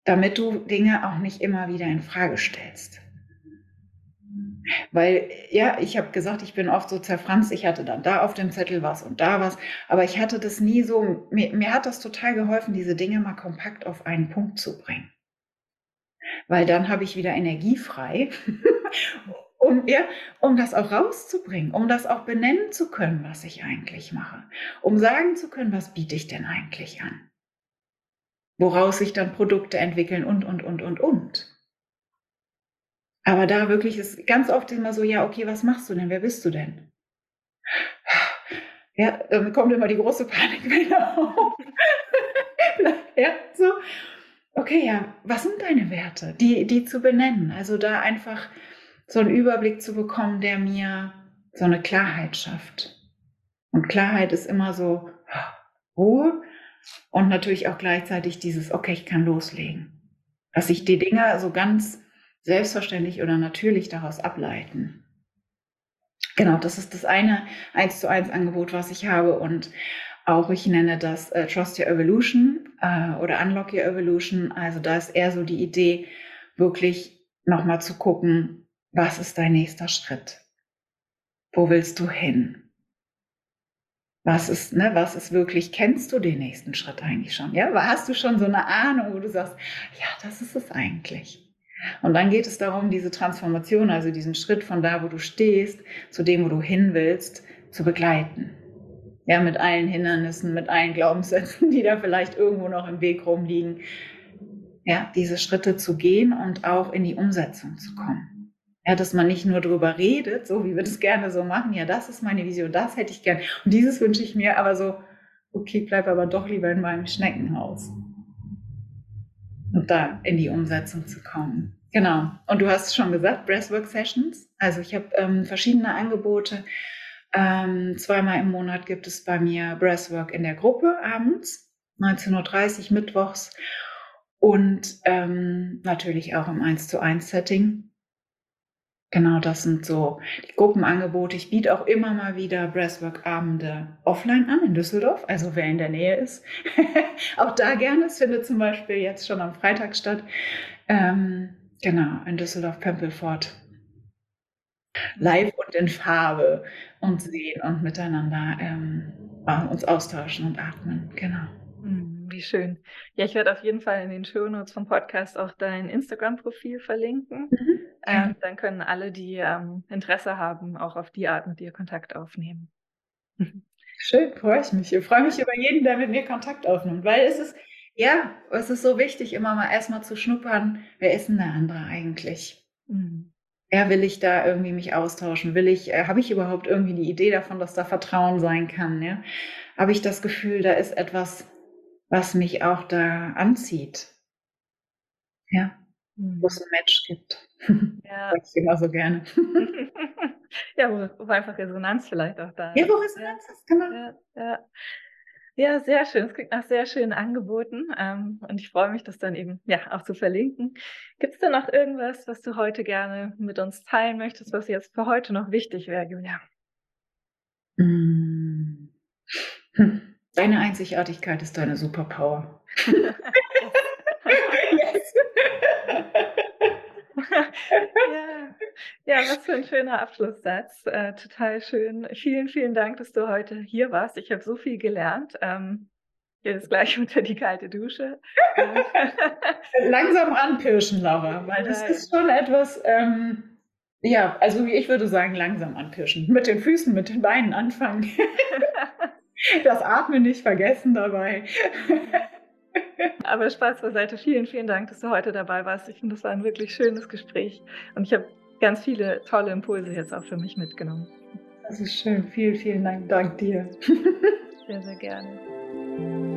damit du Dinge auch nicht immer wieder in Frage stellst. Weil, ja, ich habe gesagt, ich bin oft so zerfranst, ich hatte dann da auf dem Zettel was und da was, aber ich hatte das nie so, mir, mir hat das total geholfen, diese Dinge mal kompakt auf einen Punkt zu bringen. Weil dann habe ich wieder Energie frei, um, ja, um das auch rauszubringen, um das auch benennen zu können, was ich eigentlich mache, um sagen zu können, was biete ich denn eigentlich an, woraus sich dann Produkte entwickeln und, und, und, und, und. Aber da wirklich ist ganz oft immer so, ja, okay, was machst du denn? Wer bist du denn? Ja, dann kommt immer die große Panikwelle auf. ja, so. Okay, ja, was sind deine Werte? Die, die zu benennen. Also da einfach so einen Überblick zu bekommen, der mir so eine Klarheit schafft. Und Klarheit ist immer so Ruhe und natürlich auch gleichzeitig dieses, okay, ich kann loslegen. Dass ich die Dinge so ganz selbstverständlich oder natürlich daraus ableiten. Genau, das ist das eine eins zu eins Angebot, was ich habe und auch ich nenne das äh, Trust Your Evolution äh, oder Unlock Your Evolution. Also da ist eher so die Idee, wirklich nochmal zu gucken, was ist dein nächster Schritt? Wo willst du hin? Was ist, ne, was ist wirklich, kennst du den nächsten Schritt eigentlich schon? Ja, hast du schon so eine Ahnung, wo du sagst, ja, das ist es eigentlich. Und dann geht es darum, diese Transformation, also diesen Schritt von da, wo du stehst, zu dem, wo du hin willst, zu begleiten. Ja, mit allen Hindernissen, mit allen Glaubenssätzen, die da vielleicht irgendwo noch im Weg rumliegen. Ja, diese Schritte zu gehen und auch in die Umsetzung zu kommen. Ja, dass man nicht nur drüber redet, so wie wir das gerne so machen. Ja, das ist meine Vision, das hätte ich gern. Und dieses wünsche ich mir, aber so, okay, bleib aber doch lieber in meinem Schneckenhaus und da in die Umsetzung zu kommen. Genau. Und du hast schon gesagt, Breathwork Sessions. Also ich habe ähm, verschiedene Angebote. Ähm, zweimal im Monat gibt es bei mir Breathwork in der Gruppe abends, 19.30 Uhr mittwochs. Und ähm, natürlich auch im 1 zu 1 Setting. Genau, das sind so die Gruppenangebote. Ich biete auch immer mal wieder Breathwork-Abende offline an in Düsseldorf, also wer in der Nähe ist. auch da gerne. Es findet zum Beispiel jetzt schon am Freitag statt. Ähm, genau, in Düsseldorf-Pempelfort. Live und in Farbe und sehen und miteinander ähm, uns austauschen und atmen. Genau. Hm, wie schön. Ja, ich werde auf jeden Fall in den Shownotes vom Podcast auch dein Instagram-Profil verlinken. Mhm. Ähm, dann können alle, die ähm, Interesse haben, auch auf die Art mit dir Kontakt aufnehmen. Schön, freue ich mich. Ich freue mich über jeden, der mit mir Kontakt aufnimmt, weil es ist, ja, es ist so wichtig, immer mal erstmal zu schnuppern, wer ist denn der andere eigentlich? Mhm. Ja, will ich da irgendwie mich austauschen? Will ich, äh, habe ich überhaupt irgendwie die Idee davon, dass da Vertrauen sein kann? Ja? Habe ich das Gefühl, da ist etwas, was mich auch da anzieht? Ja, mhm. wo es ein Match gibt. Ja. Sag ich immer so gerne. ja, wo, wo, einfach Resonanz vielleicht auch da ist. Ja, wo Resonanz ist, genau. Ja, ja. Ja, sehr schön. Es klingt nach sehr schönen Angeboten. Ähm, und ich freue mich, das dann eben ja auch zu verlinken. Gibt es da noch irgendwas, was du heute gerne mit uns teilen möchtest, was jetzt für heute noch wichtig wäre, Julia? Mm. Deine Einzigartigkeit ist deine Superpower. ja. ja, was für ein schöner Abschlusssatz. Äh, total schön. Vielen, vielen Dank, dass du heute hier warst. Ich habe so viel gelernt. Ähm, jetzt gleich unter die kalte Dusche. Langsam anpirschen, Laura, weil das ja. ist schon etwas, ähm, ja, also ich würde sagen, langsam anpirschen. Mit den Füßen, mit den Beinen anfangen. das Atmen nicht vergessen dabei. Aber Spaß beiseite. Vielen, vielen Dank, dass du heute dabei warst. Ich finde, das war ein wirklich schönes Gespräch. Und ich habe ganz viele tolle Impulse jetzt auch für mich mitgenommen. Das ist schön. Vielen, vielen Dank. Dank dir. Sehr, sehr gerne.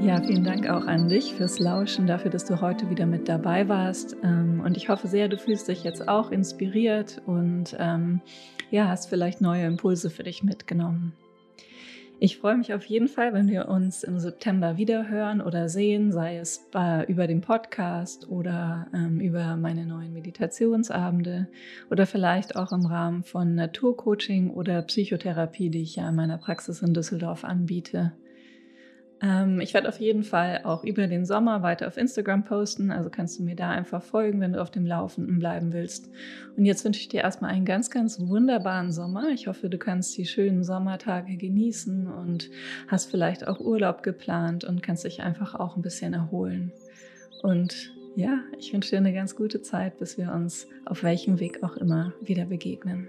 Ja, vielen Dank auch an dich fürs Lauschen, dafür, dass du heute wieder mit dabei warst. Ähm, und ich hoffe sehr, du fühlst dich jetzt auch inspiriert und ähm, ja, hast vielleicht neue Impulse für dich mitgenommen. Ich freue mich auf jeden Fall, wenn wir uns im September wieder hören oder sehen, sei es über den Podcast oder ähm, über meine neuen Meditationsabende oder vielleicht auch im Rahmen von Naturcoaching oder Psychotherapie, die ich ja in meiner Praxis in Düsseldorf anbiete. Ähm, ich werde auf jeden Fall auch über den Sommer weiter auf Instagram posten, also kannst du mir da einfach folgen, wenn du auf dem Laufenden bleiben willst. Und jetzt wünsche ich dir erstmal einen ganz, ganz wunderbaren Sommer. Ich hoffe, du kannst die schönen Sommertage genießen und hast vielleicht auch Urlaub geplant und kannst dich einfach auch ein bisschen erholen. Und ja, ich wünsche dir eine ganz gute Zeit, bis wir uns auf welchem Weg auch immer wieder begegnen.